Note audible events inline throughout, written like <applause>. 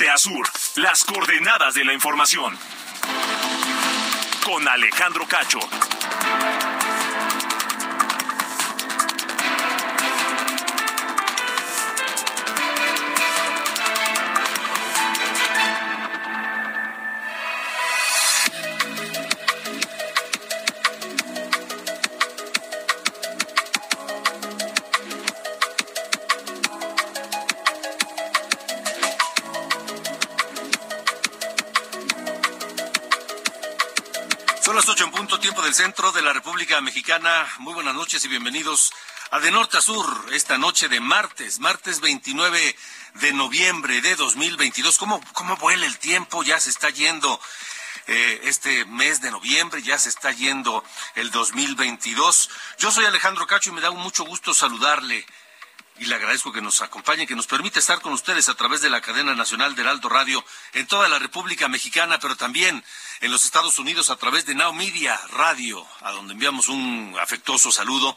Norte las coordenadas de la información. Con Alejandro Cacho. Centro de la República Mexicana. Muy buenas noches y bienvenidos a De Norte a Sur, esta noche de martes, martes 29 de noviembre de 2022. ¿Cómo, cómo vuela el tiempo? Ya se está yendo eh, este mes de noviembre, ya se está yendo el 2022. Yo soy Alejandro Cacho y me da mucho gusto saludarle y le agradezco que nos acompañe, que nos permite estar con ustedes a través de la cadena nacional del Alto Radio en toda la República Mexicana, pero también en los Estados Unidos a través de Now Media Radio, a donde enviamos un afectuoso saludo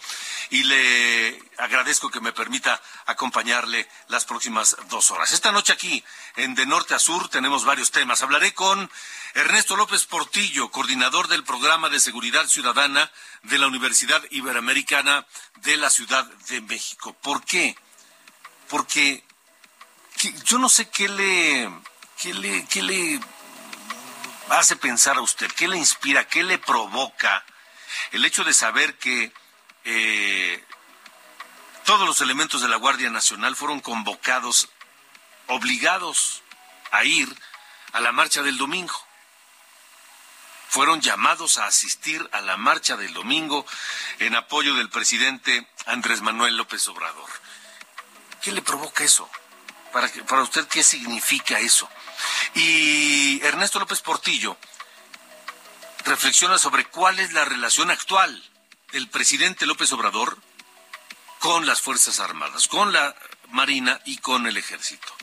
y le agradezco que me permita acompañarle las próximas dos horas. Esta noche aquí, en De Norte a Sur, tenemos varios temas. Hablaré con Ernesto López Portillo, coordinador del programa de seguridad ciudadana de la Universidad Iberoamericana de la Ciudad de México. ¿Por qué? Porque que- yo no sé qué le, qué le, qué le hace pensar a usted, qué le inspira, qué le provoca el hecho de saber que eh, todos los elementos de la Guardia Nacional fueron convocados, obligados a ir a la marcha del domingo fueron llamados a asistir a la marcha del domingo en apoyo del presidente Andrés Manuel López Obrador. ¿Qué le provoca eso? Para, para usted, ¿qué significa eso? Y Ernesto López Portillo reflexiona sobre cuál es la relación actual del presidente López Obrador con las Fuerzas Armadas, con la Marina y con el Ejército.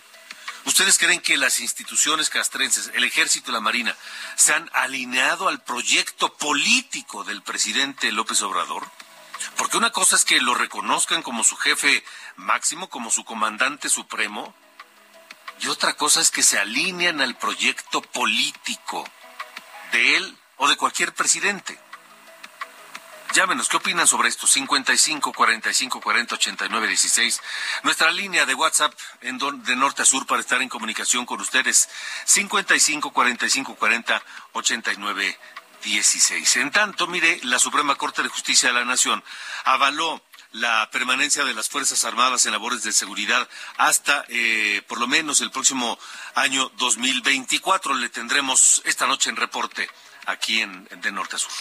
¿Ustedes creen que las instituciones castrenses, el ejército y la marina, se han alineado al proyecto político del presidente López Obrador? Porque una cosa es que lo reconozcan como su jefe máximo, como su comandante supremo, y otra cosa es que se alinean al proyecto político de él o de cualquier presidente. Llámenos, ¿qué opinan sobre esto? 55 45 40 89 16. Nuestra línea de WhatsApp de norte a sur para estar en comunicación con ustedes. 55 45 40 89 16. En tanto, mire, la Suprema Corte de Justicia de la Nación avaló la permanencia de las Fuerzas Armadas en labores de seguridad hasta eh, por lo menos el próximo año 2024. Le tendremos esta noche en reporte aquí en, de norte a sur.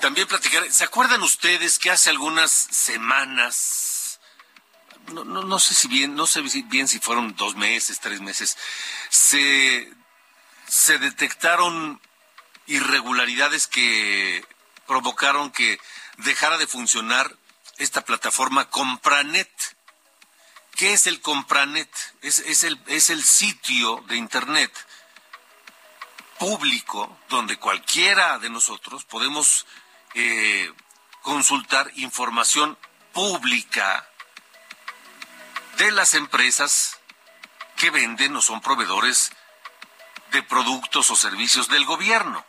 También platicar, ¿se acuerdan ustedes que hace algunas semanas, no, no, no sé si bien, no sé bien si fueron dos meses, tres meses, se, se detectaron irregularidades que provocaron que dejara de funcionar esta plataforma Compranet. ¿Qué es el Compranet? Es, es, el, es el sitio de Internet público donde cualquiera de nosotros podemos eh, consultar información pública de las empresas que venden o son proveedores de productos o servicios del gobierno.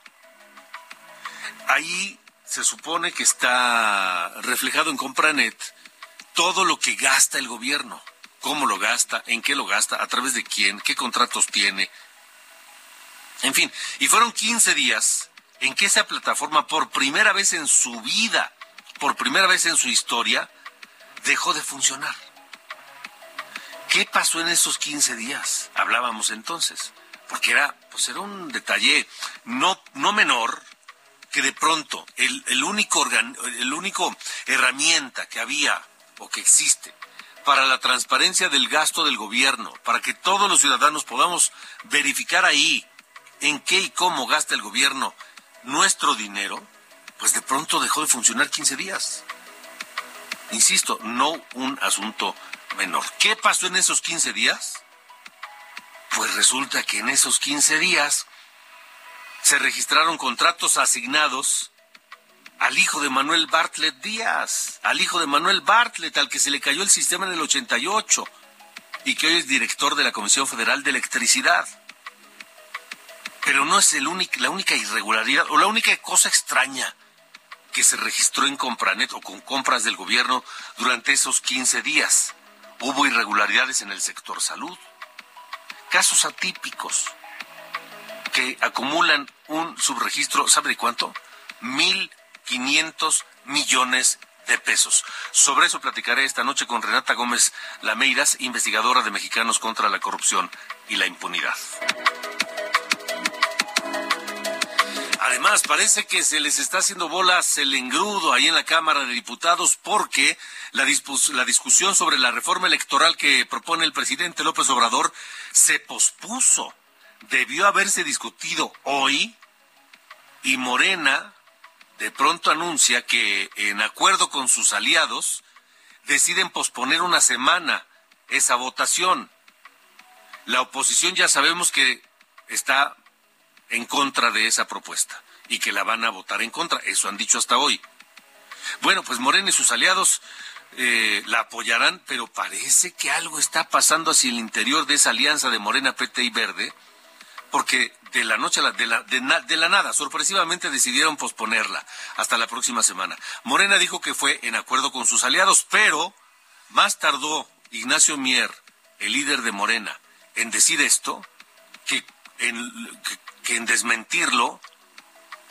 Ahí se supone que está reflejado en Compranet todo lo que gasta el gobierno, cómo lo gasta, en qué lo gasta, a través de quién, qué contratos tiene. En fin, y fueron 15 días en que esa plataforma por primera vez en su vida, por primera vez en su historia, dejó de funcionar. ¿Qué pasó en esos 15 días? Hablábamos entonces, porque era, pues era un detalle no, no menor, que de pronto el, el único el único herramienta que había o que existe para la transparencia del gasto del gobierno, para que todos los ciudadanos podamos verificar ahí en qué y cómo gasta el gobierno nuestro dinero, pues de pronto dejó de funcionar 15 días. Insisto, no un asunto menor. ¿Qué pasó en esos 15 días? Pues resulta que en esos 15 días se registraron contratos asignados al hijo de Manuel Bartlett Díaz, al hijo de Manuel Bartlett, al que se le cayó el sistema en el 88 y que hoy es director de la Comisión Federal de Electricidad. Pero no es el único, la única irregularidad o la única cosa extraña que se registró en Compranet o con compras del gobierno durante esos 15 días. Hubo irregularidades en el sector salud, casos atípicos que acumulan un subregistro, ¿sabe de cuánto? Mil 500 millones de pesos. Sobre eso platicaré esta noche con Renata Gómez Lameiras, investigadora de Mexicanos contra la Corrupción y la Impunidad. Además, parece que se les está haciendo bolas el engrudo ahí en la Cámara de Diputados porque la, la discusión sobre la reforma electoral que propone el presidente López Obrador se pospuso. Debió haberse discutido hoy y Morena de pronto anuncia que, en acuerdo con sus aliados, deciden posponer una semana esa votación. La oposición ya sabemos que está en contra de esa propuesta y que la van a votar en contra. Eso han dicho hasta hoy. Bueno, pues Morena y sus aliados eh, la apoyarán, pero parece que algo está pasando hacia el interior de esa alianza de Morena, PT y Verde, porque de la noche a la, de la, de, la nada, sorpresivamente decidieron posponerla hasta la próxima semana. Morena dijo que fue en acuerdo con sus aliados, pero más tardó Ignacio Mier, el líder de Morena, en decir esto que en, que en desmentirlo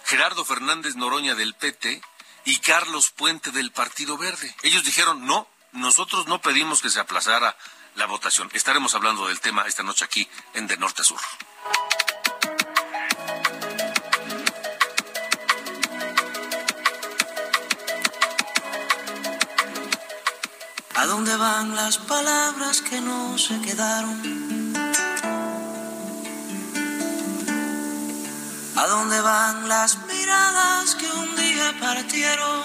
Gerardo Fernández Noroña del PT y Carlos Puente del Partido Verde. Ellos dijeron, no, nosotros no pedimos que se aplazara la votación. Estaremos hablando del tema esta noche aquí en De Norte a Sur. ¿A dónde van las palabras que no se quedaron? ¿A dónde van las miradas que un día partieron?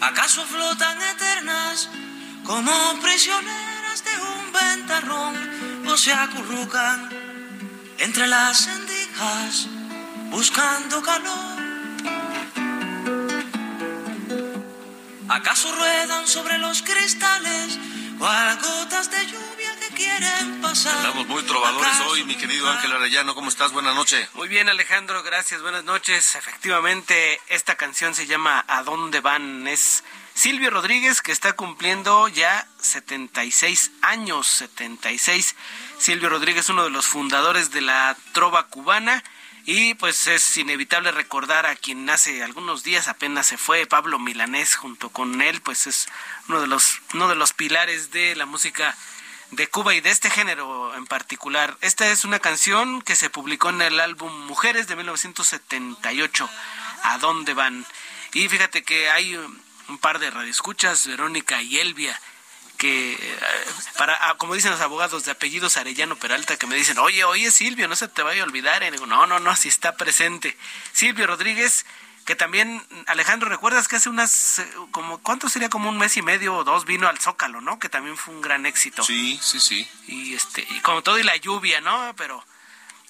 ¿Acaso flotan eternas como prisioneras de ventarrón o se acurrucan entre las endijas buscando calor? ¿Acaso ruedan sobre los cristales cual gotas de lluvia? Estamos muy trovadores hoy, mi querido Ángel Arellano. ¿Cómo estás? Buenas noches. Muy bien, Alejandro. Gracias. Buenas noches. Efectivamente, esta canción se llama ¿A dónde van? Es Silvio Rodríguez, que está cumpliendo ya 76 años. 76. Silvio Rodríguez, uno de los fundadores de la trova cubana y pues es inevitable recordar a quien hace algunos días apenas se fue, Pablo Milanés, junto con él, pues es uno de los, uno de los pilares de la música de Cuba y de este género en particular. Esta es una canción que se publicó en el álbum Mujeres de 1978, ¿A dónde van? Y fíjate que hay un par de radioescuchas, Verónica y Elvia, que eh, para ah, como dicen los abogados de apellidos Arellano Peralta que me dicen, "Oye, oye Silvio, no se te vaya a olvidar." Y digo, "No, no, no, si está presente." Silvio Rodríguez que también Alejandro, ¿recuerdas que hace unas eh, como cuánto sería como un mes y medio o dos vino al Zócalo, ¿no? Que también fue un gran éxito. Sí, sí, sí. Y este y como todo y la lluvia, ¿no? Pero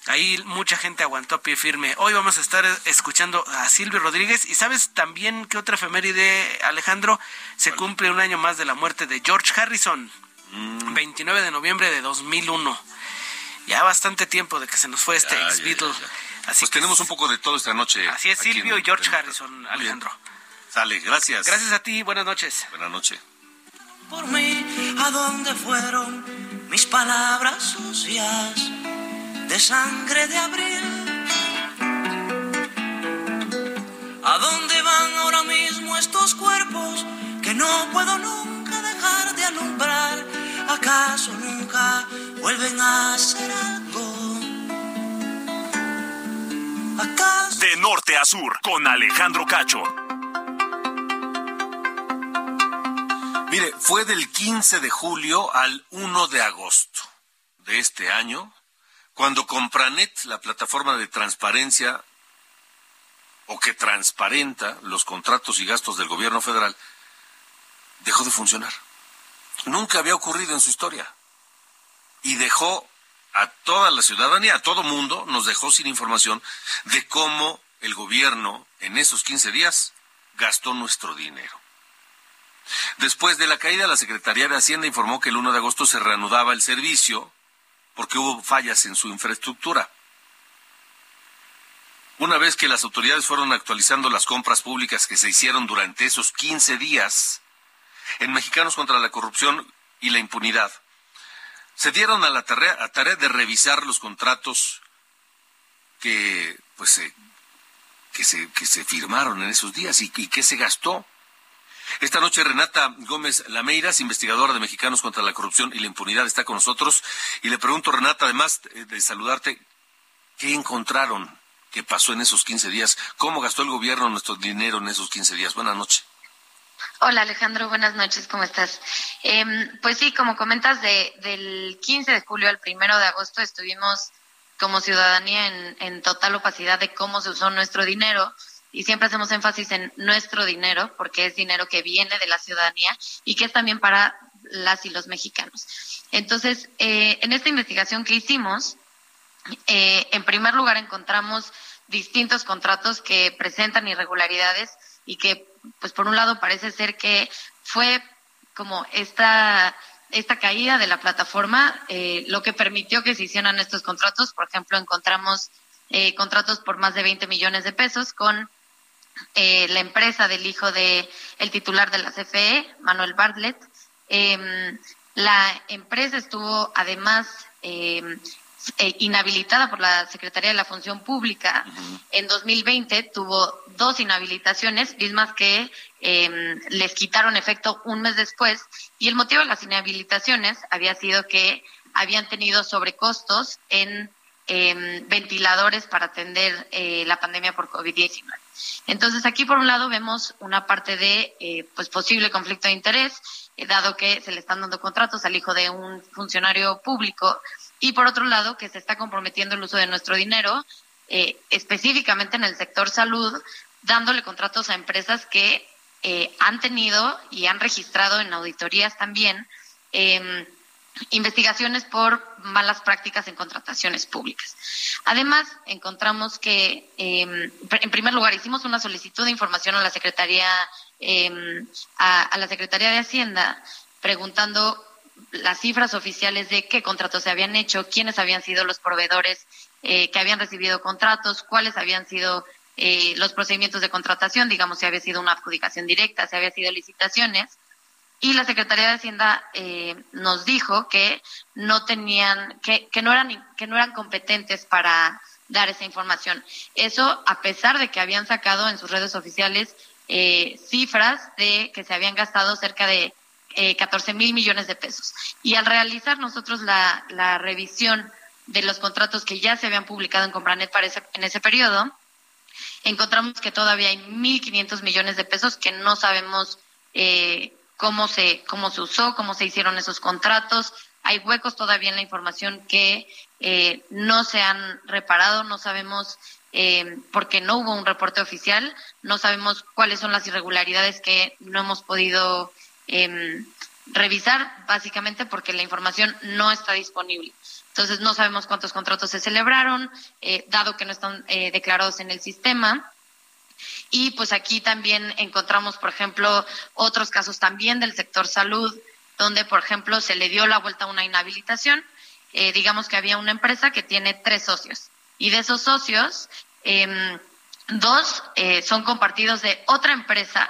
Ahí mucha gente aguantó a pie firme. Hoy vamos a estar escuchando a Silvio Rodríguez. ¿Y sabes también qué otra efeméride, Alejandro? Se cumple un año más de la muerte de George Harrison. 29 mm. de noviembre de 2001. Ya bastante tiempo de que se nos fue este ex Beatle. Así pues tenemos un poco de todo esta noche. Así es, Silvio y George Harrison, Alejandro. Sale, gracias. Gracias a ti, buenas noches. Buenas noches. Por mí, ¿a dónde fueron mis palabras sucias? de sangre de abril. ¿A dónde van ahora mismo estos cuerpos que no puedo nunca dejar de alumbrar? ¿Acaso nunca vuelven a ser algo? De norte a sur, con Alejandro Cacho. Mire, fue del 15 de julio al 1 de agosto de este año cuando Compranet, la plataforma de transparencia o que transparenta los contratos y gastos del gobierno federal, dejó de funcionar. Nunca había ocurrido en su historia. Y dejó a toda la ciudadanía, a todo mundo, nos dejó sin información de cómo el gobierno en esos 15 días gastó nuestro dinero. Después de la caída, la Secretaría de Hacienda informó que el 1 de agosto se reanudaba el servicio porque hubo fallas en su infraestructura. Una vez que las autoridades fueron actualizando las compras públicas que se hicieron durante esos 15 días, en Mexicanos contra la Corrupción y la Impunidad, se dieron a la tarea, a tarea de revisar los contratos que, pues, que, se, que se firmaron en esos días y, y que se gastó. Esta noche Renata Gómez Lameiras, investigadora de Mexicanos contra la Corrupción y la Impunidad, está con nosotros. Y le pregunto, Renata, además de saludarte, ¿qué encontraron que pasó en esos 15 días? ¿Cómo gastó el gobierno nuestro dinero en esos 15 días? Buenas noches. Hola Alejandro, buenas noches, ¿cómo estás? Eh, pues sí, como comentas, de, del 15 de julio al 1 de agosto estuvimos como ciudadanía en, en total opacidad de cómo se usó nuestro dinero y siempre hacemos énfasis en nuestro dinero porque es dinero que viene de la ciudadanía y que es también para las y los mexicanos. Entonces, eh, en esta investigación que hicimos, eh, en primer lugar encontramos distintos contratos que presentan irregularidades y que, pues por un lado parece ser que fue como esta esta caída de la plataforma eh, lo que permitió que se hicieran estos contratos. Por ejemplo, encontramos eh, contratos por más de 20 millones de pesos con eh, la empresa del hijo de el titular de la CFE, Manuel Bartlett. Em, la empresa estuvo además em, eh, inhabilitada por la Secretaría de la Función Pública. En 2020 tuvo dos inhabilitaciones, mismas que em, les quitaron efecto un mes después. Y el motivo de las inhabilitaciones había sido que habían tenido sobrecostos en em, ventiladores para atender eh, la pandemia por COVID-19. Entonces aquí por un lado vemos una parte de eh, pues posible conflicto de interés, dado que se le están dando contratos al hijo de un funcionario público y por otro lado que se está comprometiendo el uso de nuestro dinero, eh, específicamente en el sector salud, dándole contratos a empresas que eh, han tenido y han registrado en auditorías también eh, investigaciones por malas prácticas en contrataciones públicas. Además, encontramos que, em, en primer lugar, hicimos una solicitud de información a la Secretaría, em, a, a la Secretaría de Hacienda, preguntando las cifras oficiales de qué contratos se habían hecho, quiénes habían sido los proveedores eh, que habían recibido contratos, cuáles habían sido eh, los procedimientos de contratación, digamos si había sido una adjudicación directa, si había sido licitaciones. Y la Secretaría de Hacienda eh, nos dijo que no tenían, que, que no eran, que no eran competentes para dar esa información. Eso a pesar de que habían sacado en sus redes oficiales cifras de que se habían gastado cerca de eh, 14 mil millones de pesos. Y al realizar nosotros la, revisión de los contratos que ya se habían publicado en Compranet para ese, en ese periodo, encontramos que todavía hay 1.500 millones de pesos que no sabemos eh, cómo, se, cómo se usó, cómo se hicieron esos contratos. Hay huecos todavía en la información que eh, no se han reparado, no sabemos eh, porque no hubo un reporte oficial, no sabemos cuáles son las irregularidades que no hemos podido eh, revisar, básicamente porque la información no está disponible. Entonces no sabemos cuántos contratos se celebraron, eh, dado que no están eh, declarados en el sistema. Y pues aquí también encontramos, por ejemplo, otros casos también del sector salud, donde, por ejemplo, se le dio la vuelta a una inhabilitación. Eh, digamos que había una empresa que tiene tres socios y de esos socios, em, dos son compartidos de otra empresa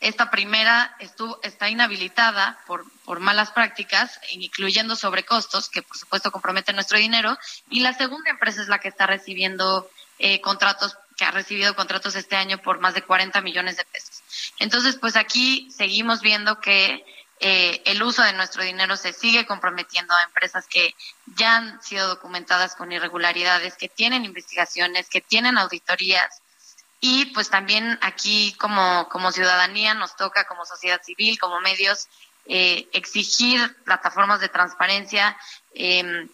esta primera estuvo, está inhabilitada por, malas prácticas, incluyendo sobrecostos, que por supuesto comprometen nuestro dinero. Y la segunda empresa es la que está recibiendo eh, contratos, que ha recibido contratos este año por más de 40 millones de pesos. Entonces, pues aquí seguimos viendo que eh, el uso de nuestro dinero se sigue comprometiendo a empresas que ya han sido documentadas con irregularidades, que tienen investigaciones, que tienen auditorías. Y pues también aquí como, como ciudadanía nos toca, como sociedad civil, como medios, eh, exigir plataformas de transparencia eh,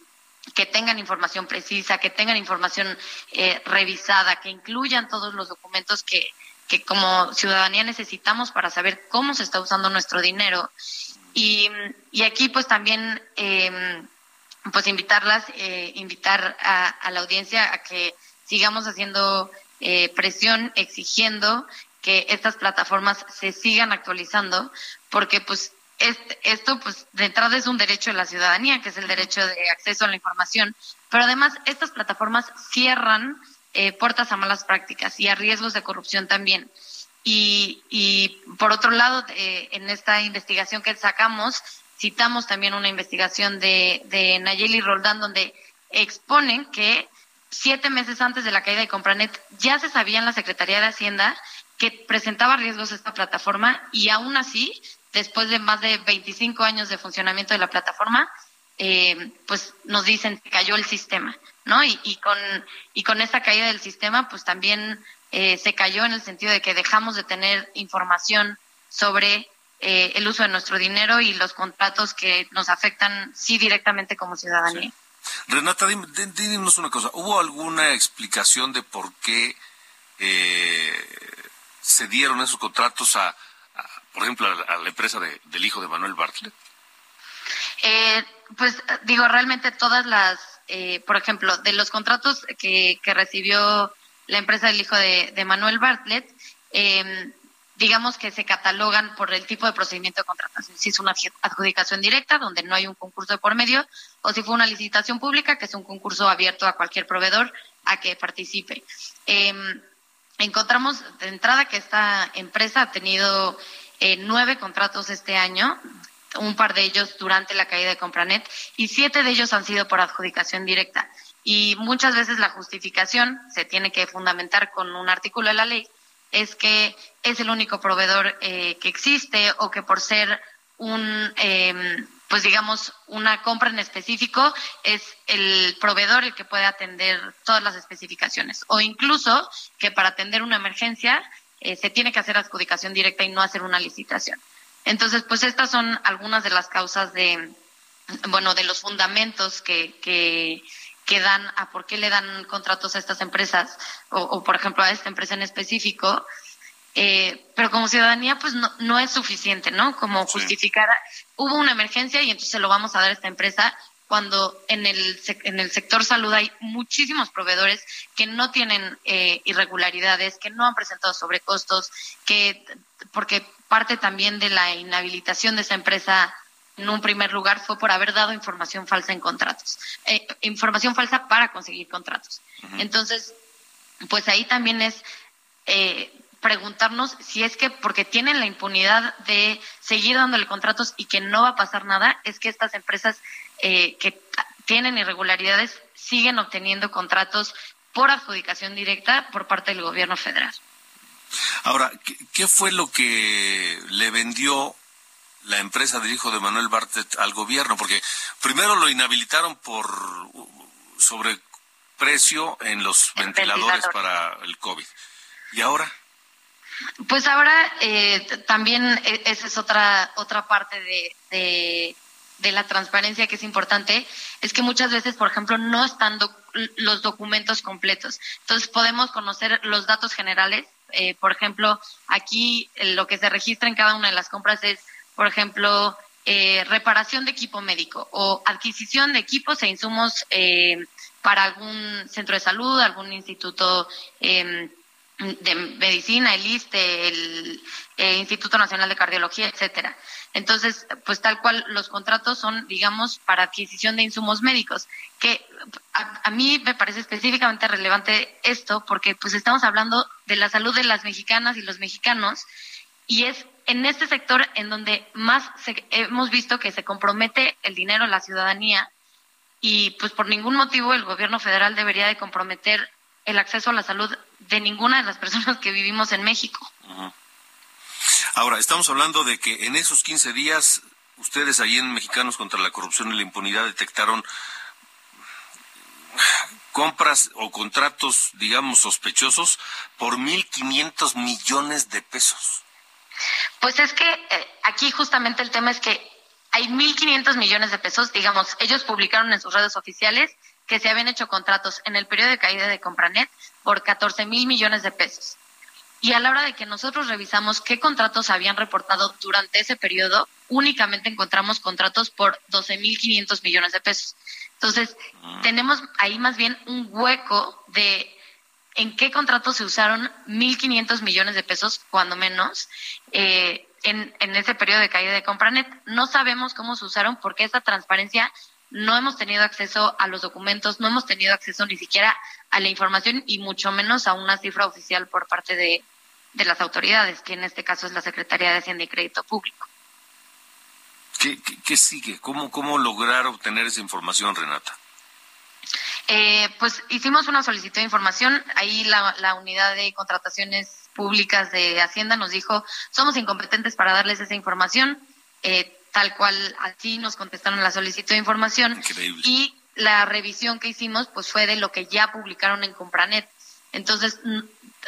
que tengan información precisa, que tengan información eh, revisada, que incluyan todos los documentos que, que como ciudadanía necesitamos para saber cómo se está usando nuestro dinero. Y, y aquí pues también eh, pues invitarlas, eh, invitar a, a, la audiencia a que sigamos haciendo eh, presión, exigiendo que estas plataformas se sigan actualizando, porque pues este, esto pues de entrada es un derecho de la ciudadanía, que es el derecho de acceso a la información, pero además estas plataformas cierran eh, puertas a malas prácticas y a riesgos de corrupción también. Y, y por otro lado, eh, en esta investigación que sacamos, citamos también una investigación de, de Nayeli Roldán, donde exponen que siete meses antes de la caída de Compranet ya se sabía en la Secretaría de Hacienda que presentaba riesgos esta plataforma y aún así, después de más de 25 años de funcionamiento de la plataforma, eh, pues nos dicen que cayó el sistema, ¿no? Y, con, y con esta caída del sistema, pues también eh, se cayó en el sentido de que dejamos de tener información sobre eh, el uso de nuestro dinero y los contratos que nos afectan, sí, directamente como ciudadanía. Renata, dinos una cosa. ¿Hubo alguna explicación de por qué eh, se dieron esos contratos a, por ejemplo, a, la empresa de, del hijo de Manuel Bartlett? Eh, pues digo, realmente todas las, eh, por ejemplo, de los contratos que, que recibió la empresa del hijo de, de Manuel Bartlett, eh, digamos que se catalogan por el tipo de procedimiento de contratación. Si es una adjudicación directa, donde no hay un concurso de por medio, o si fue una licitación pública, que es un concurso abierto a cualquier proveedor a que participe. Eh, encontramos de entrada que esta empresa ha tenido eh, nueve contratos este año, un par de ellos durante la caída de Compranet, y siete de ellos han sido por adjudicación directa. Y muchas veces la justificación se tiene que fundamentar con un artículo de la ley, es que es el único proveedor eh, que existe o que por ser un, eh, pues digamos, una compra en específico, es el proveedor el que puede atender todas las especificaciones. O incluso que para atender una emergencia eh, se tiene que hacer adjudicación directa y no hacer una licitación. Entonces, pues estas son algunas de las causas de, bueno, de los fundamentos que, que, que dan a por qué le dan contratos a estas empresas o, o por ejemplo a esta empresa en específico eh, pero como ciudadanía pues no, no es suficiente no como sí. justificar hubo una emergencia y entonces se lo vamos a dar a esta empresa cuando en el en el sector salud hay muchísimos proveedores que no tienen eh, irregularidades que no han presentado sobrecostos que porque parte también de la inhabilitación de esa empresa en un primer lugar fue por haber dado información falsa en contratos, eh, información falsa para conseguir contratos. Uh -huh. Entonces, pues ahí también es eh, preguntarnos si es que porque tienen la impunidad de seguir dándole contratos y que no va a pasar nada, es que estas empresas eh, que tienen irregularidades siguen obteniendo contratos por adjudicación directa por parte del gobierno federal. Ahora, ¿qué, qué fue lo que le vendió la empresa del hijo de Manuel Bartlett al gobierno? Porque primero lo inhabilitaron por sobreprecio en los el ventiladores ventilador. para el COVID. ¿Y ahora? Pues ahora eh, también e, esa es otra otra parte de, de, de, la transparencia que es importante, es que muchas veces, por ejemplo, no están doc los documentos completos. Entonces podemos conocer los datos generales. Eh, por ejemplo, aquí lo que se registra en cada una de las compras es por ejemplo, eh, reparación de equipo médico o adquisición de equipos e insumos eh, para algún centro de salud, algún instituto eh, de medicina, el ISTE, el eh, Instituto Nacional de Cardiología, etcétera. Entonces, pues tal cual los contratos son, digamos, para adquisición de insumos médicos, que a, a, mí me parece específicamente relevante esto porque pues estamos hablando de la salud de las mexicanas y los mexicanos y es en este sector en donde más se, hemos visto que se compromete el dinero la ciudadanía y pues por ningún motivo el gobierno federal debería de comprometer el acceso a la salud de ninguna de las personas que vivimos en México. Ahora, estamos hablando de que en esos 15 días ustedes ahí en Mexicanos contra la Corrupción y la Impunidad detectaron compras o contratos, digamos, sospechosos por 1.500 millones de pesos. Pues es que eh, aquí justamente el tema es que hay 1.500 millones de pesos, digamos, ellos publicaron en sus redes oficiales que se habían hecho contratos en el periodo de caída de Compranet por 14 mil millones de pesos. Y a la hora de que nosotros revisamos qué contratos habían reportado durante ese periodo, únicamente encontramos contratos por 12.500 millones de pesos. Entonces, ah. tenemos ahí más bien un hueco de en qué contratos se usaron 1.500 millones de pesos, cuando menos, eh, en, en ese periodo de caída de Compranet. No sabemos cómo se usaron porque esa transparencia no hemos tenido acceso a los documentos, no hemos tenido acceso ni siquiera a la información y mucho menos a una cifra oficial por parte de, de las autoridades, que en este caso es la Secretaría de Hacienda y Crédito Público. ¿Qué, sigue? ¿Cómo, ¿Cómo lograr obtener esa información, Renata? Eh, pues hicimos una solicitud de información. Ahí la, la, unidad de contrataciones públicas de Hacienda nos dijo, somos incompetentes para darles esa información. Eh, tal cual así nos contestaron la solicitud de información. Y la revisión que hicimos pues fue de lo que ya publicaron en Compranet. Entonces,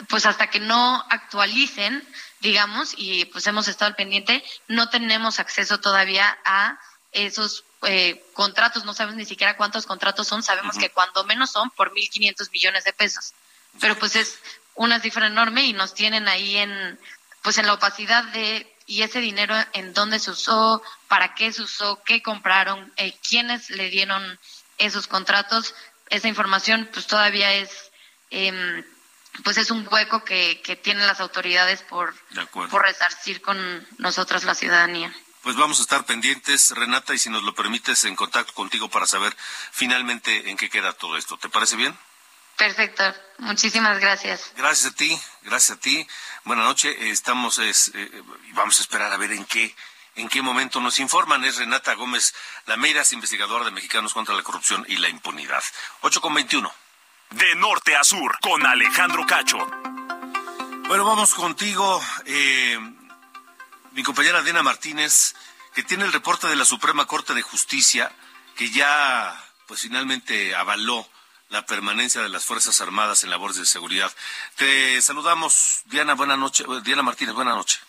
pues hasta que no actualicen, digamos, y pues hemos estado al pendiente, no tenemos acceso todavía a esos eh, contratos, no sabemos ni siquiera cuántos contratos son, sabemos que cuando menos son por 1.500 millones de pesos, pero pues es una cifra enorme y nos tienen ahí en, pues en la opacidad de, y ese dinero en dónde se usó, para qué se usó, qué compraron, eh, quiénes le dieron esos contratos, esa información pues todavía es... Eh, pues es un hueco que, que tienen las autoridades por, por resarcir con nosotras la ciudadanía. Pues vamos a estar pendientes, Renata, y si nos lo permites, en contacto contigo para saber finalmente en qué queda todo esto. ¿Te parece bien? Perfecto, muchísimas gracias. Gracias a ti, gracias a ti. Buenas noches, estamos, es, eh, vamos a esperar a ver en qué, en qué momento nos informan. Es Renata Gómez Lameiras, investigadora de Mexicanos contra la Corrupción y la Impunidad. 8 con 21. De norte a sur, con Alejandro Cacho. Bueno, vamos contigo, eh, mi compañera Diana Martínez, que tiene el reporte de la Suprema Corte de Justicia, que ya, pues finalmente avaló la permanencia de las Fuerzas Armadas en labores de seguridad. Te saludamos, Diana, buena noche. Diana Martínez, buena noche.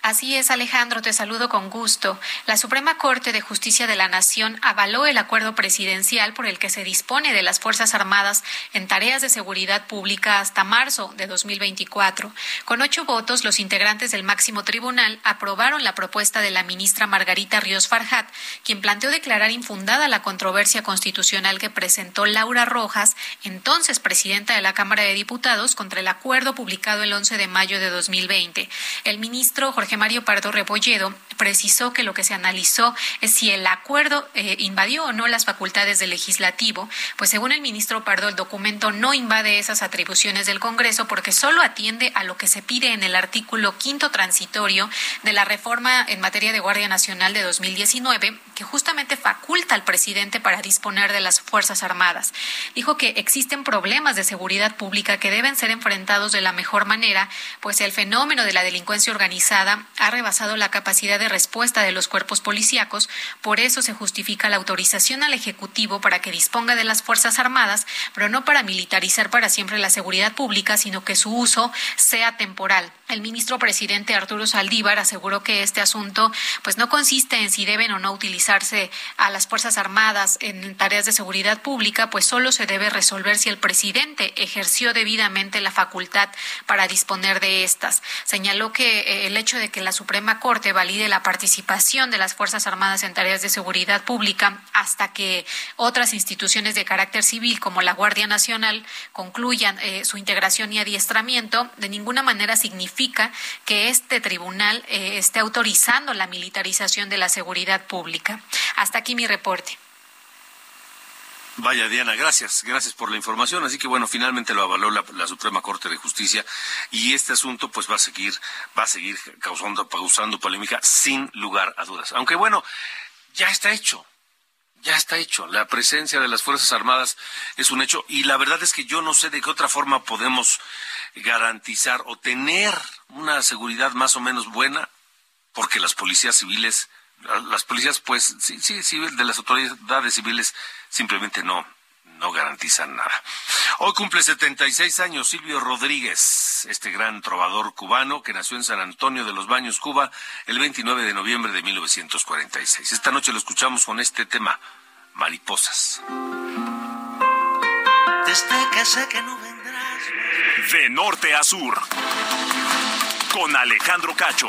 Así es, Alejandro, te saludo con gusto. La Suprema Corte de Justicia de la Nación avaló el acuerdo presidencial por el que se dispone de las Fuerzas Armadas en tareas de seguridad pública hasta marzo de 2024. Con ocho votos, los integrantes del máximo tribunal aprobaron la propuesta de la ministra Margarita Ríos Farjat, quien planteó declarar infundada la controversia constitucional que presentó Laura Rojas, entonces presidenta de la Cámara de Diputados, contra el acuerdo publicado el 11 de mayo de 2020. El ministro Jorge Mario Pardo Rebolledo precisó que lo que se analizó es si el acuerdo eh, invadió o no las facultades del legislativo, pues según el ministro Pardo el documento no invade esas atribuciones del Congreso porque solo atiende a lo que se pide en el artículo quinto transitorio de la reforma en materia de Guardia Nacional de 2019, que justamente faculta al presidente para disponer de las Fuerzas Armadas. Dijo que existen problemas de seguridad pública que deben ser enfrentados de la mejor manera, pues el fenómeno de la delincuencia organizada ha rebasado la capacidad de respuesta de los cuerpos policíacos, por eso se justifica la autorización al Ejecutivo para que disponga de las Fuerzas Armadas, pero no para militarizar para siempre la seguridad pública, sino que su uso sea temporal. El ministro presidente Arturo Saldívar aseguró que este asunto pues no consiste en si deben o no utilizarse a las Fuerzas Armadas en tareas de seguridad pública, pues solo se debe resolver si el presidente ejerció debidamente la facultad para disponer de estas. Señaló que eh, el hecho de que la Suprema Corte valide la participación de las Fuerzas Armadas en tareas de seguridad pública hasta que otras instituciones de carácter civil como la Guardia Nacional concluyan eh, su integración y adiestramiento, de ninguna manera significa que este tribunal eh, esté autorizando la militarización de la seguridad pública. Hasta aquí mi reporte. Vaya, Diana, gracias, gracias por la información. Así que bueno, finalmente lo avaló la, Suprema Corte de Justicia y este asunto pues va a seguir, va a seguir causando, causando polémica sin lugar a dudas. Aunque bueno, ya está hecho. Ya está hecho. La presencia de las Fuerzas Armadas es un hecho y la verdad es que yo no sé de qué otra forma podemos garantizar o tener una seguridad más o menos buena porque las policías civiles las policías, pues, sí, sí, sí, de las autoridades civiles simplemente no, no garantizan nada. Hoy cumple 76 años Silvio Rodríguez, este gran trovador cubano que nació en San Antonio de los Baños, Cuba, el 29 de noviembre de 1946. Esta noche lo escuchamos con este tema, Mariposas. Desde que sé que no vendrás. De norte a sur. Con Alejandro Cacho.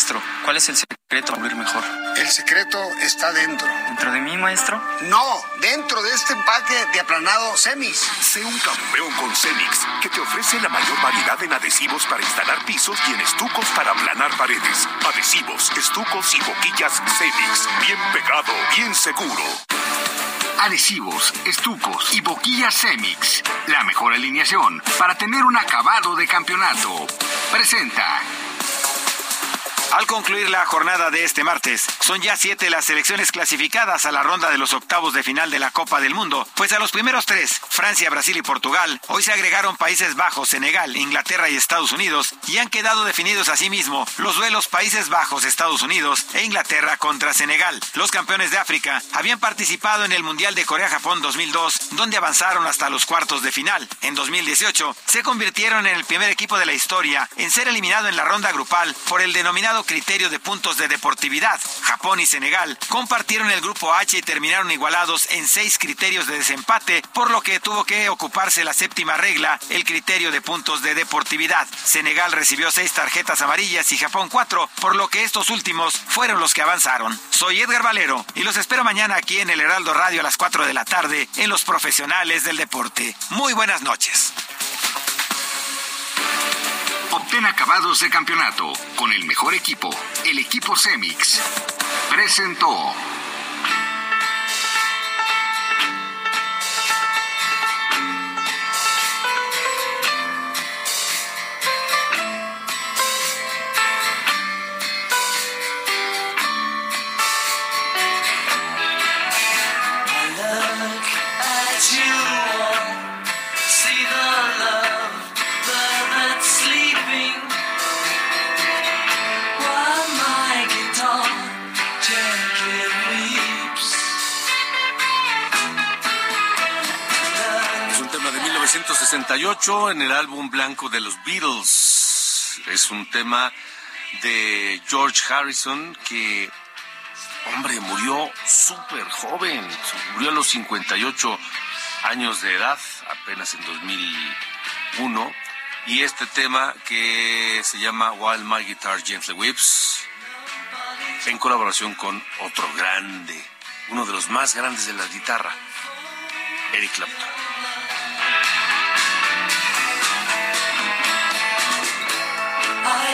Maestro, ¿cuál es el secreto para mejor? El secreto está dentro. ¿Dentro de mí, maestro? No, dentro de este empaque de aplanado Semix. Sé un campeón con Semix, que te ofrece la mayor variedad en adhesivos para instalar pisos y en estucos para aplanar paredes. Adhesivos, estucos y boquillas Semix. Bien pegado, bien seguro. Adhesivos, estucos y boquillas Semix. La mejor alineación para tener un acabado de campeonato. Presenta. Al concluir la jornada de este martes, son ya siete las selecciones clasificadas a la ronda de los octavos de final de la Copa del Mundo, pues a los primeros tres, Francia, Brasil y Portugal, hoy se agregaron Países Bajos, Senegal, Inglaterra y Estados Unidos, y han quedado definidos asimismo los duelos Países Bajos, Estados Unidos e Inglaterra contra Senegal. Los campeones de África habían participado en el Mundial de Corea-Japón 2002, donde avanzaron hasta los cuartos de final. En 2018, se convirtieron en el primer equipo de la historia en ser eliminado en la ronda grupal por el denominado criterio de puntos de deportividad. Japón y Senegal compartieron el grupo H y terminaron igualados en seis criterios de desempate, por lo que tuvo que ocuparse la séptima regla, el criterio de puntos de deportividad. Senegal recibió seis tarjetas amarillas y Japón cuatro, por lo que estos últimos fueron los que avanzaron. Soy Edgar Valero y los espero mañana aquí en el Heraldo Radio a las 4 de la tarde en Los Profesionales del Deporte. Muy buenas noches. Obtén acabados de campeonato con el mejor equipo, el equipo Semix. Presentó. En el álbum blanco de los Beatles. Es un tema de George Harrison que, hombre, murió súper joven. Murió a los 58 años de edad, apenas en 2001. Y este tema que se llama While My Guitar Gently Whips, en colaboración con otro grande, uno de los más grandes de la guitarra, Eric Clapton.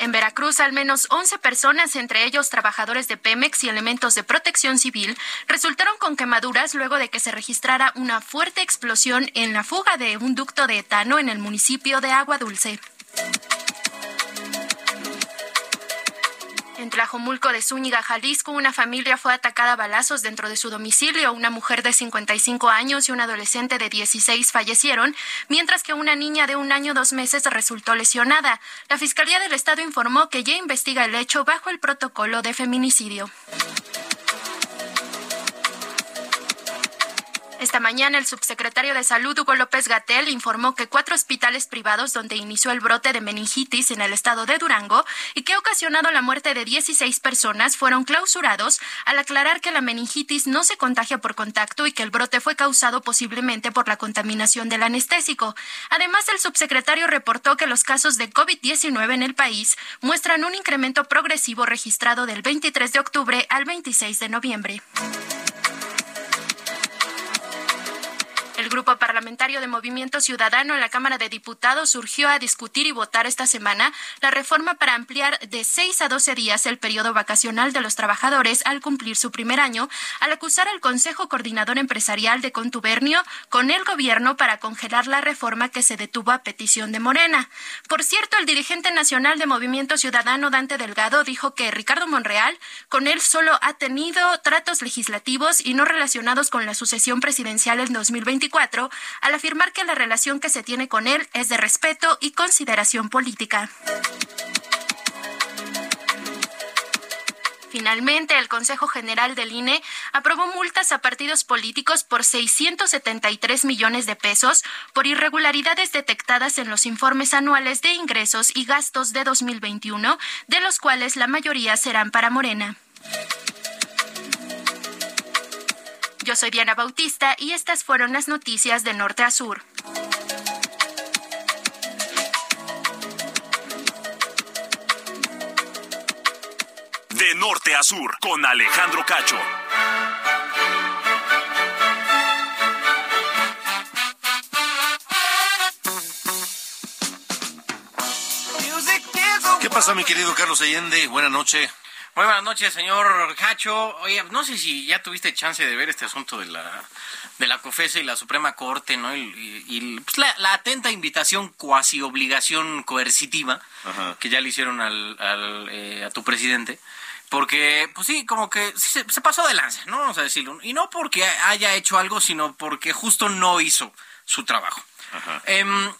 En Veracruz, al menos 11 personas, entre ellos trabajadores de Pemex y elementos de protección civil, resultaron con quemaduras luego de que se registrara una fuerte explosión en la fuga de un ducto de etano en el municipio de Agua Dulce. En Tlajomulco de Zúñiga, Jalisco, una familia fue atacada a balazos dentro de su domicilio. Una mujer de 55 años y un adolescente de 16 fallecieron, mientras que una niña de un año dos meses resultó lesionada. La Fiscalía del Estado informó que ya investiga el hecho bajo el protocolo de feminicidio. Esta mañana el subsecretario de Salud Hugo López Gatel informó que cuatro hospitales privados donde inició el brote de meningitis en el estado de Durango y que ha ocasionado la muerte de 16 personas fueron clausurados al aclarar que la meningitis no se contagia por contacto y que el brote fue causado posiblemente por la contaminación del anestésico. Además, el subsecretario reportó que los casos de COVID-19 en el país muestran un incremento progresivo registrado del 23 de octubre al 26 de noviembre. Grupo parlamentario de Movimiento Ciudadano en la Cámara de Diputados surgió a discutir y votar esta semana la reforma para ampliar de 6 a 12 días el periodo vacacional de los trabajadores al cumplir su primer año, al acusar al Consejo Coordinador Empresarial de contubernio con el gobierno para congelar la reforma que se detuvo a petición de Morena. Por cierto, el dirigente nacional de Movimiento Ciudadano, Dante Delgado, dijo que Ricardo Monreal con él solo ha tenido tratos legislativos y no relacionados con la sucesión presidencial en 2024 al afirmar que la relación que se tiene con él es de respeto y consideración política. Finalmente, el Consejo General del INE aprobó multas a partidos políticos por 673 millones de pesos por irregularidades detectadas en los informes anuales de ingresos y gastos de 2021, de los cuales la mayoría serán para Morena. Yo soy Diana Bautista y estas fueron las noticias de Norte a Sur. De Norte a Sur, con Alejandro Cacho. ¿Qué pasa, mi querido Carlos Allende? Buenas noches. Muy buenas noches, señor Cacho. Oye, no sé si ya tuviste chance de ver este asunto de la, de la COFESE y la Suprema Corte, ¿no? Y, pues, la, atenta invitación, cuasi obligación coercitiva que ya le hicieron al, eh, a tu presidente. Porque, pues sí, como que se, pasó de lanza, ¿no? Vamos a decirlo. Y no porque haya hecho algo, sino porque justo no hizo su trabajo. Em,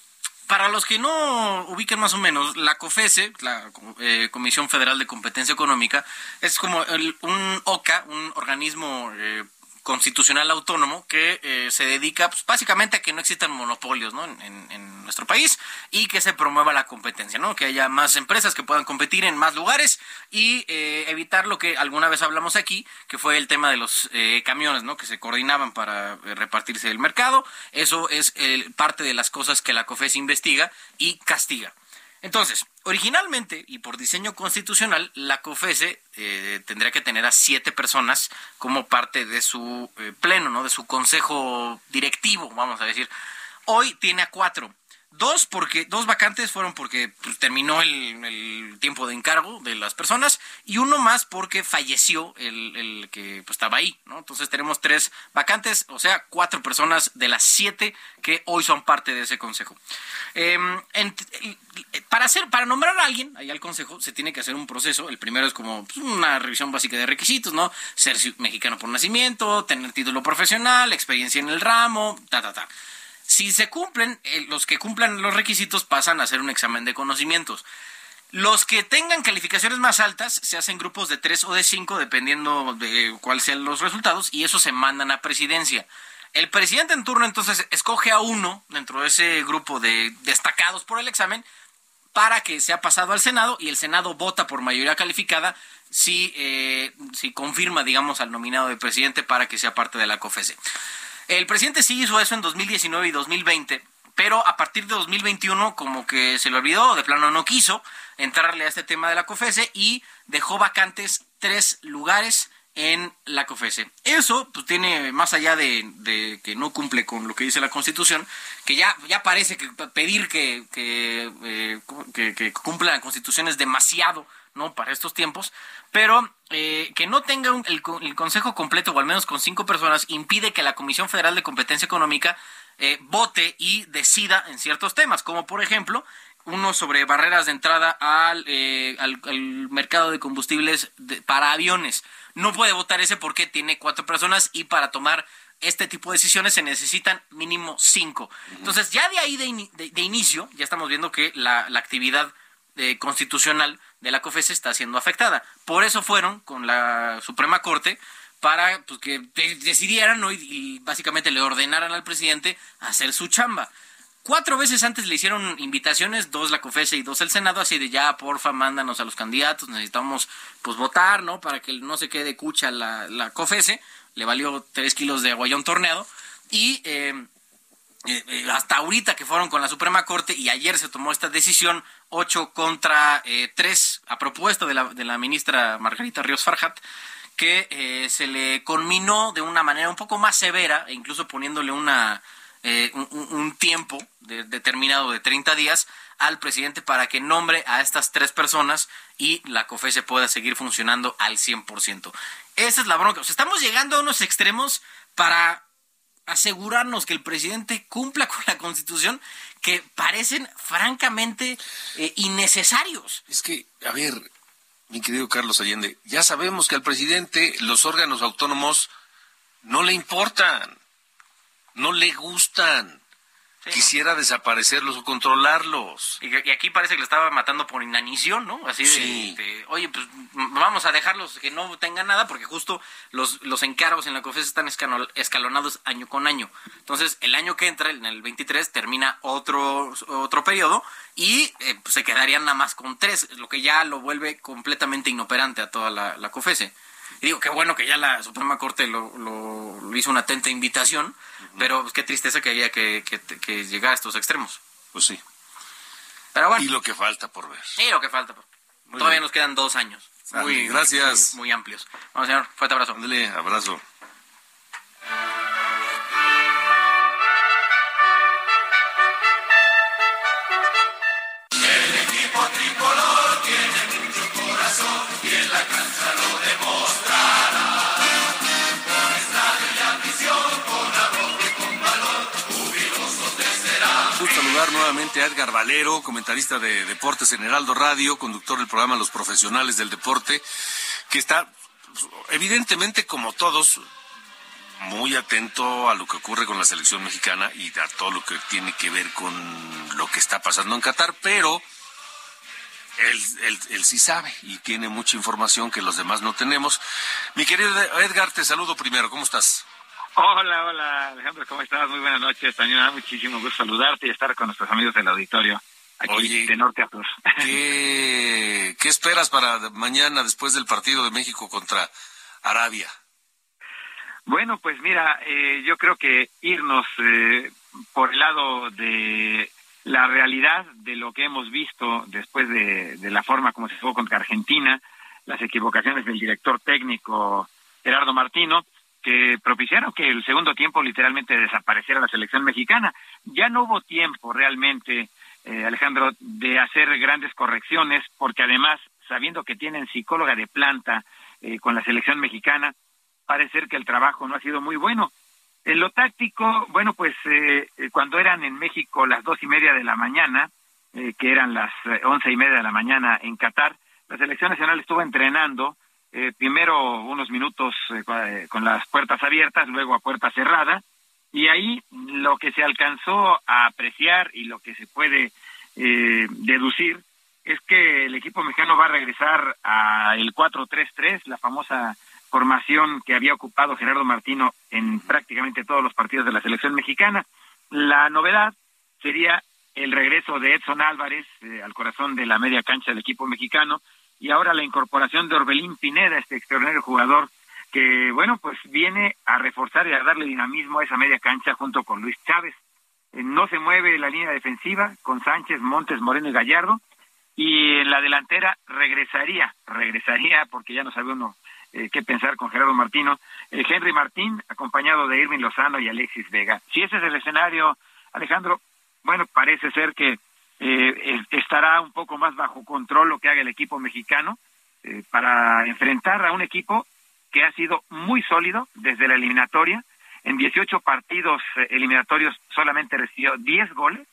para los que no ubiquen más o menos, la COFESE, la eh, Comisión Federal de Competencia Económica, es como un OCA, un organismo eh, constitucional autónomo que eh, se dedica pues, básicamente a que no existan monopolios ¿no? en, nuestro país y que se promueva la competencia, ¿no? que haya más empresas que puedan competir en más lugares y eh, evitar lo que alguna vez hablamos aquí, que fue el tema de los eh, camiones ¿no? que se coordinaban para repartirse el mercado. Eso es parte de las cosas que la COFES investiga y castiga. Entonces, originalmente y por diseño constitucional, la COFESE eh, tendría que tener a siete personas como parte de su eh, pleno, ¿no? De su consejo directivo, vamos a decir. Hoy tiene a cuatro. Dos porque dos vacantes fueron porque pues, terminó el, tiempo de encargo de las personas y uno más porque falleció el, que pues, estaba ahí, ¿no? Entonces tenemos tres vacantes, o sea, cuatro personas de las siete que hoy son parte de ese consejo. Em, para hacer, para nombrar a alguien ahí al consejo se tiene que hacer un proceso. El primero es como pues, una revisión básica de requisitos, ¿no? Ser mexicano por nacimiento, tener título profesional, experiencia en el ramo, ta ta ta. Si se cumplen, eh, los que cumplan los requisitos pasan a hacer un examen de conocimientos. Los que tengan calificaciones más altas se hacen grupos de tres o de cinco, dependiendo de cuáles sean los resultados, y eso se mandan a presidencia. El presidente en turno entonces escoge a uno dentro de ese grupo de destacados por el examen para que sea pasado al Senado y el Senado vota por mayoría calificada si, eh, si confirma, digamos, al nominado de presidente para que sea parte de la COFESE. El presidente sí hizo eso en 2019 y 2020, pero a partir de 2021 como que se le olvidó, de plano no quiso entrarle a este tema de la COFESE y dejó vacantes tres lugares en la COFESE. Eso pues tiene más allá de, que no cumple con lo que dice la Constitución, que ya, ya parece que pedir que, que, eh, que, que cumpla la Constitución es demasiado ¿no? Para estos tiempos, pero eh, que no tenga el, consejo completo, o al menos con cinco personas, impide que la Comisión Federal de Competencia Económica eh, vote y decida en ciertos temas, como por ejemplo uno sobre barreras de entrada al, eh, al, mercado de combustibles para aviones. No puede votar ese porque tiene cuatro personas y para tomar este tipo de decisiones se necesitan mínimo cinco. Entonces, ya de ahí de, inicio, ya estamos viendo que la, actividad eh, constitucional de la COFESE está siendo afectada. Por eso fueron con la Suprema Corte para pues, que decidieran y, básicamente le ordenaran al presidente hacer su chamba. Cuatro veces antes le hicieron invitaciones, dos la COFESE y dos el Senado, así de ya, porfa, mándanos a los candidatos, necesitamos pues votar, ¿no? Para que no se quede cucha la, la COFESE le valió tres kilos de aguayón torneado. Y eh, eh, eh, hasta ahorita que fueron con la Suprema Corte y ayer se tomó esta decisión, 8 contra 3, a propuesta de la, de la ministra Margarita Ríos Farjat, que se le conminó de una manera un poco más severa, e incluso poniéndole una, un, tiempo determinado de 30 días al presidente para que nombre a estas tres personas y la COFESE pueda seguir funcionando al 100%. Esa es la bronca. Estamos llegando a unos extremos para asegurarnos que el presidente cumpla con la constitución que parecen francamente eh, innecesarios. Es que, a ver, mi querido Carlos Allende, ya sabemos que al presidente los órganos autónomos no le importan, no le gustan. Quisiera desaparecerlos o controlarlos. Y, aquí parece que le estaba matando por inanición, ¿no? Así de, oye, pues vamos a dejarlos que no tengan nada porque justo los, los encargos en la COFES están escalonados año con año. Entonces, el año que entra, en el 23, termina otro, otro periodo y eh, pues, se quedarían nada más con tres, lo que ya lo vuelve completamente inoperante a toda la, la COFESE. Y digo, qué bueno que ya la Suprema Corte lo, lo, hizo una atenta invitación, pero pues, qué tristeza que haya que, que, llegar a estos extremos. Pues sí. Pero bueno. Y lo que falta por ver. Sí, lo que falta. Todavía nos quedan dos años. Muy, gracias. Muy, amplios. Vamos, señor. Fuerte abrazo. Ándale, abrazo. Nuevamente a Edgar Valero, comentarista de Deportes en Heraldo Radio, conductor del programa Los Profesionales del Deporte, que está evidentemente como todos muy atento a lo que ocurre con la selección mexicana y a todo lo que tiene que ver con lo que está pasando en Qatar, pero él, él, sí sabe y tiene mucha información que los demás no tenemos. Mi querido Edgar, te saludo primero, ¿cómo estás? Hola, hola, Alejandro, ¿cómo estás? Muy buenas noches. También muchísimo gusto saludarte y estar con nuestros amigos del auditorio aquí de norte a sur. ¿qué, ¿Qué esperas para mañana después del partido de México contra Arabia? Bueno, pues mira, eh, yo creo que irnos eh, por el lado de la realidad de lo que hemos visto después de, de la forma como se jugó contra Argentina, las equivocaciones del director técnico Gerardo Martino, que propiciaron que el segundo tiempo literalmente desapareciera la selección mexicana. Ya no hubo tiempo realmente, eh, Alejandro, de hacer grandes correcciones, porque además, sabiendo que tienen psicóloga de planta eh, con la selección mexicana, parece que el trabajo no ha sido muy bueno. En lo táctico, bueno, pues eh, cuando eran en México las dos y media de la mañana, que eran las once y media de la mañana en Qatar, la selección nacional estuvo entrenando eh, primero unos minutos eh, eh, con las puertas abiertas, luego a puerta cerrada, y ahí lo que se alcanzó a apreciar y lo que se puede deducir es que el equipo mexicano va a regresar a el 4-3-3, la famosa formación que había ocupado Gerardo Martino en prácticamente todos los partidos de la selección mexicana. La novedad sería el regreso de Edson Álvarez al corazón de la media cancha del equipo mexicano, y ahora la incorporación de Orbelín Pineda, este extraordinario jugador que, bueno, pues viene a reforzar y a darle dinamismo a esa media cancha junto con Luis Chávez. Eh, no se mueve la línea defensiva con Sánchez, Montes, Moreno y Gallardo. Y en la delantera regresaría, regresaría, porque ya no sabe uno eh, qué pensar con Gerardo Martino, eh, Henry Martín, acompañado de Irving Lozano y Alexis Vega. Si ese es el escenario, Alejandro, bueno, parece ser que eh, estará un poco más bajo control lo que haga el equipo mexicano eh, para enfrentar a un equipo que ha sido muy sólido desde la eliminatoria. En 18 partidos eliminatorios solamente recibió 10 goles.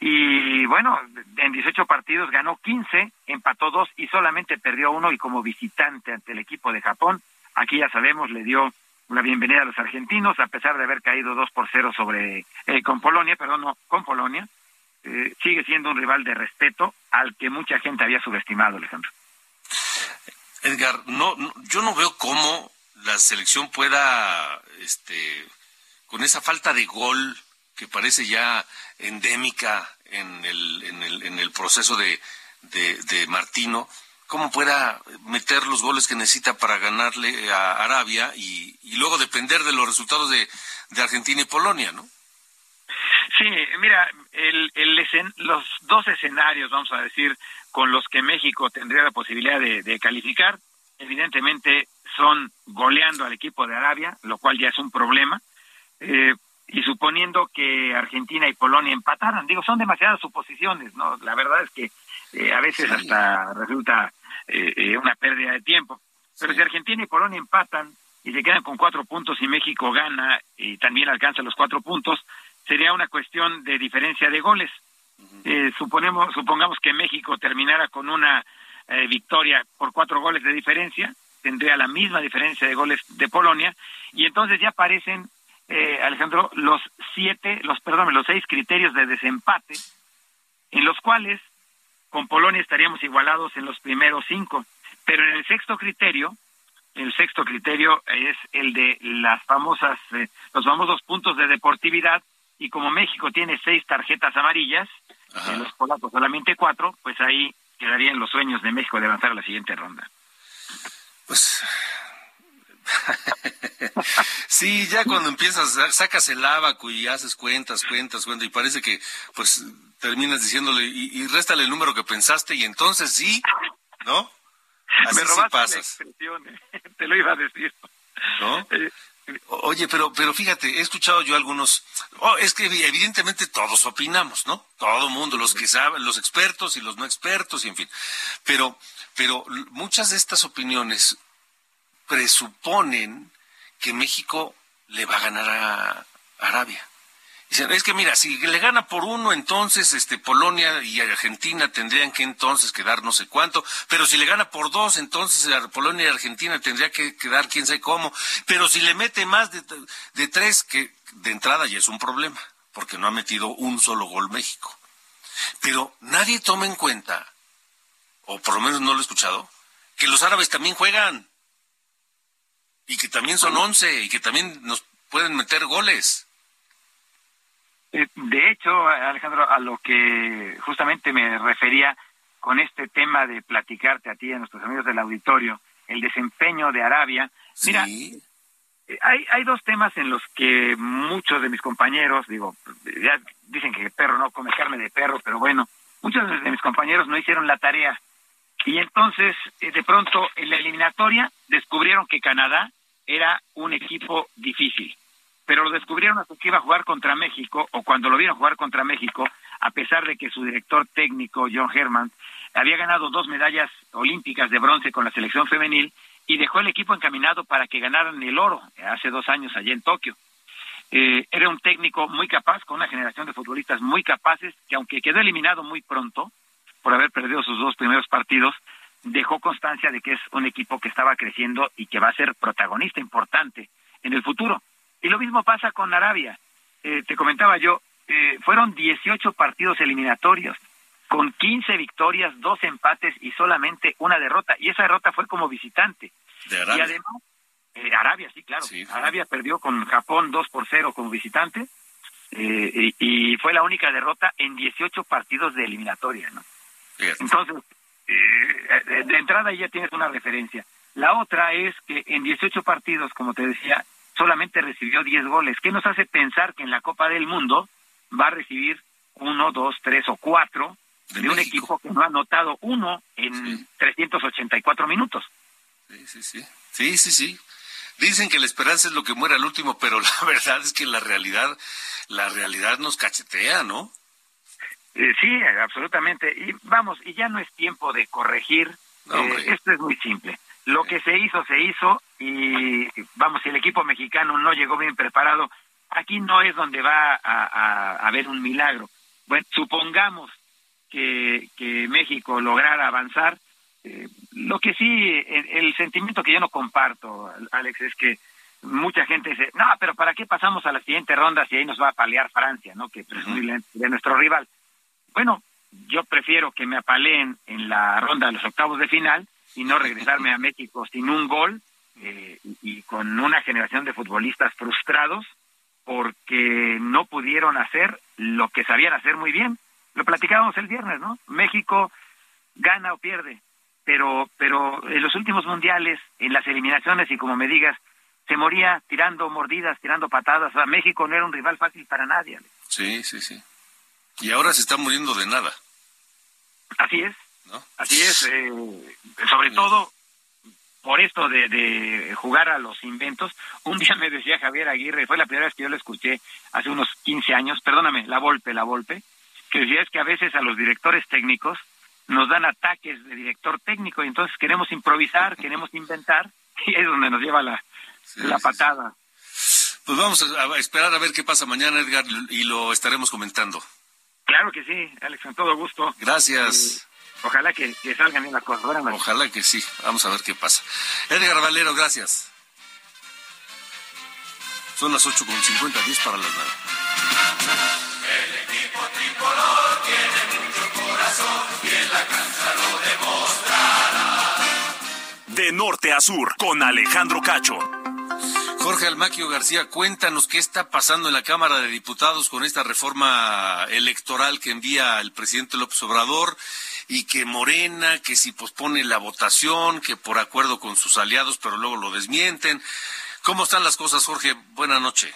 Y bueno, en 18 partidos ganó 15, empató dos y solamente perdió uno. Y como visitante ante el equipo de Japón, aquí ya sabemos, le dio la bienvenida a los argentinos, a pesar de haber caído 2 por 0 sobre, eh, con Polonia, perdón, no, con Polonia, eh, sigue siendo un rival de respeto al que mucha gente había subestimado, Alejandro. Edgar, no, yo no veo cómo la selección pueda, este, con esa falta de gol que parece ya endémica en el, en el, en el proceso de, de, Martino, cómo pueda meter los goles que necesita para ganarle a Arabia y, y luego depender de los resultados de, de Argentina y Polonia, ¿no? Sí, mira, el, el los dos escenarios, vamos a decir, con los que México tendría la posibilidad de, calificar, evidentemente son goleando al equipo de Arabia, lo cual ya es un problema, eh, y suponiendo que Argentina y Polonia empataran, digo, son demasiadas suposiciones, ¿no? La verdad es que eh, a veces hasta resulta eh, una pérdida de tiempo. Pero si Argentina y Polonia empatan y se quedan con cuatro puntos y México gana y también alcanza los cuatro puntos, sería una cuestión de diferencia de goles. Eh, suponemos, supongamos que México terminara con una eh, victoria por cuatro goles de diferencia, tendría la misma diferencia de goles de Polonia, y entonces ya aparecen, eh, Alejandro, los siete, los, perdón, los seis criterios de desempate, en los cuales con Polonia estaríamos igualados en los primeros cinco, pero en el sexto criterio, el sexto criterio es el de las famosas, los famosos puntos de deportividad, y como México tiene seis tarjetas amarillas, en los polacos solamente cuatro, pues ahí quedarían los sueños de México de avanzar a la siguiente ronda. Pues <laughs> sí, ya cuando empiezas, sacas el abaco y haces cuentas, cuentas, cuentas, y parece que pues terminas diciéndole, y, y réstale el número que pensaste, y entonces sí, ¿no? <laughs> Así Me robaste pasas. <laughs> te lo iba a decir. ¿No? Oye, pero, pero fíjate, he escuchado yo algunos, oh, es que evidentemente todos opinamos, ¿no? Todo mundo, los que saben, los expertos y los no expertos, y en fin. Pero, pero muchas de estas opiniones presuponen que México le va a ganar a Arabia es que mira, si le gana por uno, entonces este Polonia y Argentina tendrían que entonces quedar no sé cuánto, pero si le gana por dos, entonces Polonia y Argentina tendría que quedar quién sabe cómo, pero si le mete más de, de tres, que de entrada ya es un problema, porque no ha metido un solo gol México. Pero nadie toma en cuenta, o por lo menos no lo he escuchado, que los árabes también juegan, y que también son once, y que también nos pueden meter goles. Eh, de hecho, Alejandro, a lo que justamente me refería con este tema de platicarte a ti y a nuestros amigos del auditorio, el desempeño de Arabia. Mira, eh, hay, hay dos temas en los que muchos de mis compañeros, digo, ya dicen que perro no come carne de perro, pero bueno, muchos de mis compañeros no hicieron la tarea. Y entonces, eh, de pronto, en la eliminatoria descubrieron que Canadá era un equipo difícil pero lo descubrieron hasta que iba a jugar contra México, o cuando lo vieron jugar contra México, a pesar de que su director técnico, John Herman, había ganado dos medallas olímpicas de bronce con la selección femenil y dejó el equipo encaminado para que ganaran el oro hace dos años allá en Tokio. Eh, era un técnico muy capaz, con una generación de futbolistas muy capaces, que aunque quedó eliminado muy pronto, por haber perdido sus dos primeros partidos, dejó constancia de que es un equipo que estaba creciendo y que va a ser protagonista importante en el futuro. Y lo mismo pasa con Arabia. Eh, te comentaba yo, eh, fueron 18 partidos eliminatorios, con 15 victorias, dos empates y solamente una derrota. Y esa derrota fue como visitante. De Arabia. Y además, eh, Arabia, sí, claro. Arabia perdió con Japón 2 por 0 como visitante. Y, y, fue la única derrota en 18 partidos de eliminatoria, ¿no? Entonces, de entrada ya tienes una referencia. La otra es que en 18 partidos, como te decía, solamente recibió 10 goles. ¿Qué nos hace pensar que en la Copa del Mundo va a recibir uno, dos, tres o cuatro de, un equipo que no ha anotado uno en 384 minutos? Sí, sí, sí. Sí, sí, sí. Dicen que la esperanza es lo que muere al último, pero <laughs> la verdad es que la realidad, la realidad nos cachetea, ¿no? Eh, sí, absolutamente. Y vamos, y ya no es tiempo de corregir. Eh, esto es muy simple. Lo que se hizo, se hizo y vamos, si el equipo mexicano no llegó bien preparado, aquí no es donde va a, haber un milagro. bueno, supongamos que, que México lograra avanzar, eh, lo que sí, el, sentimiento que yo no comparto, Alex, es que mucha gente dice, no, pero ¿para qué pasamos a la siguiente ronda si ahí nos va a palear Francia, ¿no? Que presumiblemente es nuestro rival. Bueno, yo prefiero que me apaleen en la ronda de los octavos de final y no regresarme a México sin un gol eh, y con una generación de futbolistas frustrados porque no pudieron hacer lo que sabían hacer muy bien. Lo platicábamos el viernes, ¿no? México gana o pierde, pero, pero en los últimos mundiales, en las eliminaciones y como me digas, se moría tirando mordidas, tirando patadas. O sea, México no era un rival fácil para nadie. Sí, sí, sí. Y ahora se está muriendo de nada. Así es. ¿No? Así es. Eh, sobre todo por esto de, de, jugar a los inventos. Un día me decía Javier Aguirre, fue la primera vez que yo lo escuché hace unos 15 años, perdóname, la Volpe, la Volpe, que decía es que a veces a los directores técnicos nos dan ataques de director técnico y entonces queremos improvisar, <laughs> queremos inventar y es donde nos lleva la, la patada. Pues vamos a esperar a ver qué pasa mañana, Edgar, y lo estaremos comentando. Claro que sí, Alex, con todo gusto. Gracias. Eh, ojalá que, salgan bien las cosas. Ojalá que sí. Vamos a ver qué pasa. Edgar Valero, gracias. Son las 8 con 50, 10 para las 9. El equipo tricolor tiene mucho corazón y en la cancha lo demostrará. De norte a sur, con Alejandro Cacho. Jorge Almaquio García, cuéntanos qué está pasando en la Cámara de Diputados con esta reforma electoral que envía el presidente López Obrador y que Morena, que si pospone la votación, que por acuerdo con sus aliados, pero luego lo desmienten. ¿Cómo están las cosas, Jorge? Buenas noches.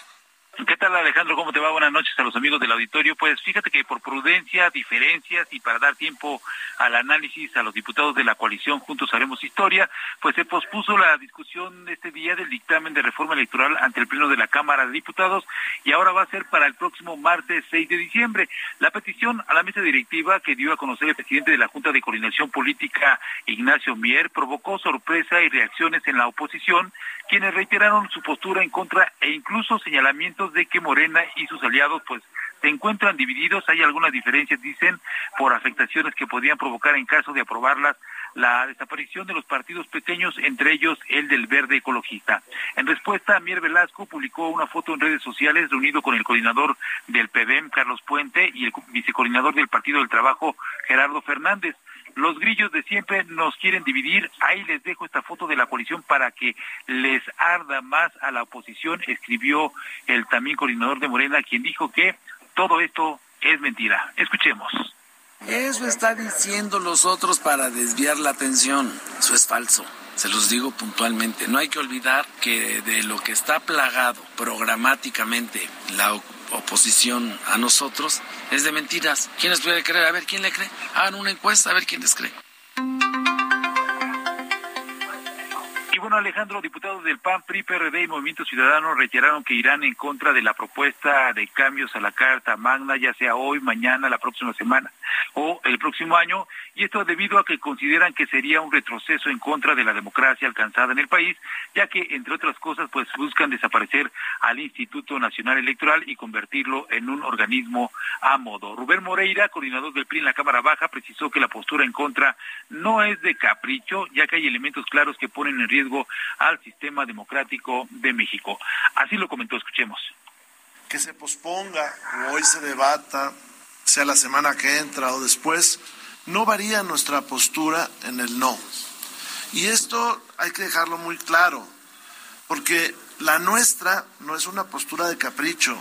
¿Qué tal Alejandro? ¿Cómo te va? Buenas noches a los amigos del auditorio. Pues fíjate que por prudencia, diferencias y para dar tiempo al análisis a los diputados de la coalición Juntos Haremos Historia, pues se pospuso la discusión este día del dictamen de reforma electoral ante el Pleno de la Cámara de Diputados y ahora va a ser para el próximo martes 6 de diciembre. La petición a la mesa directiva que dio a conocer el presidente de la Junta de Coordinación Política, Ignacio Mier, provocó sorpresa y reacciones en la oposición, quienes reiteraron su postura en contra e incluso señalamientos de que Morena y sus aliados pues se encuentran divididos, hay algunas diferencias, dicen, por afectaciones que podrían provocar en caso de aprobarlas la desaparición de los partidos pequeños, entre ellos el del Verde Ecologista. En respuesta, Mier Velasco publicó una foto en redes sociales reunido con el coordinador del PBM, Carlos Puente, y el vicecoordinador del Partido del Trabajo, Gerardo Fernández. Los grillos de siempre nos quieren dividir. Ahí les dejo esta foto de la coalición para que les arda más a la oposición, escribió el también coordinador de Morena, quien dijo que todo esto es mentira. Escuchemos. Eso está diciendo los otros para desviar la atención. Eso es falso. Se los digo puntualmente. No hay que olvidar que de lo que está plagado programáticamente la oposición a nosotros es de mentiras. ¿Quién les puede creer? A ver, ¿quién le cree? Hagan una encuesta a ver quién les cree. Bueno, Alejandro, diputados del PAN, PRI, PRD y Movimiento Ciudadano reiteraron que irán en contra de la propuesta de cambios a la Carta Magna, ya sea hoy, mañana, la próxima semana o el próximo año, y esto debido a que consideran que sería un retroceso en contra de la democracia alcanzada en el país, ya que, entre otras cosas, pues buscan desaparecer al Instituto Nacional Electoral y convertirlo en un organismo a modo. Rubén Moreira, coordinador del PRI en la Cámara Baja, precisó que la postura en contra no es de capricho, ya que hay elementos claros que ponen en riesgo al sistema democrático de México. Así lo comentó, escuchemos. Que se posponga o hoy se debata, sea la semana que entra o después, no varía nuestra postura en el no. Y esto hay que dejarlo muy claro, porque la nuestra no es una postura de capricho,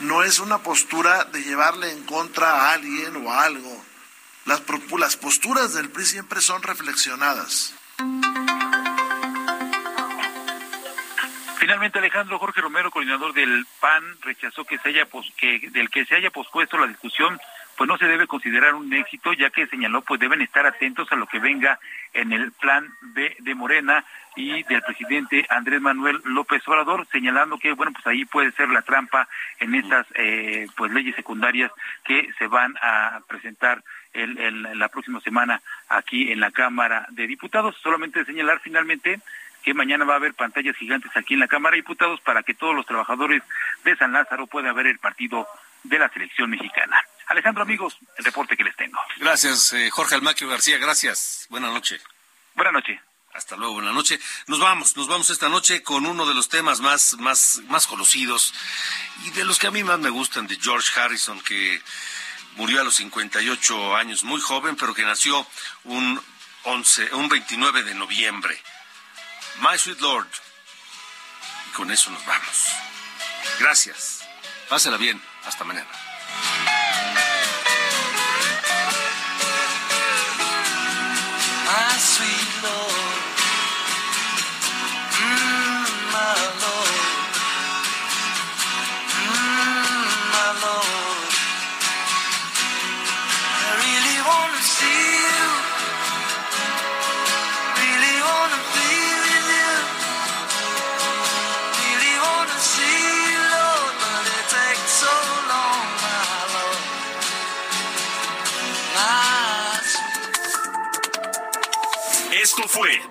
no es una postura de llevarle en contra a alguien o algo. Las, las posturas del PRI siempre son reflexionadas. Finalmente, Alejandro Jorge Romero, coordinador del PAN, rechazó que se haya que del que se haya pospuesto la discusión, pues no se debe considerar un éxito, ya que señaló pues deben estar atentos a lo que venga en el plan de, de Morena y del presidente Andrés Manuel López Obrador, señalando que bueno pues ahí puede ser la trampa en estas eh, pues leyes secundarias que se van a presentar el, la próxima semana aquí en la Cámara de Diputados. Solamente señalar finalmente que mañana va a haber pantallas gigantes aquí en la Cámara de Diputados para que todos los trabajadores de San Lázaro puedan ver el partido de la selección mexicana. Alejandro, amigos, el reporte que les tengo. Gracias, eh, Jorge Almaquio García, gracias. Buenas noches. Buenas noches. Hasta luego, buenas noches. Nos vamos, nos vamos esta noche con uno de los temas más, más, más conocidos y de los que a mí más me gustan, de George Harrison, que murió a los 58 años, muy joven, pero que nació un 11, un 29 de noviembre. My Sweet Lord. Y con eso nos vamos. Gracias. Pásela bien. Hasta mañana.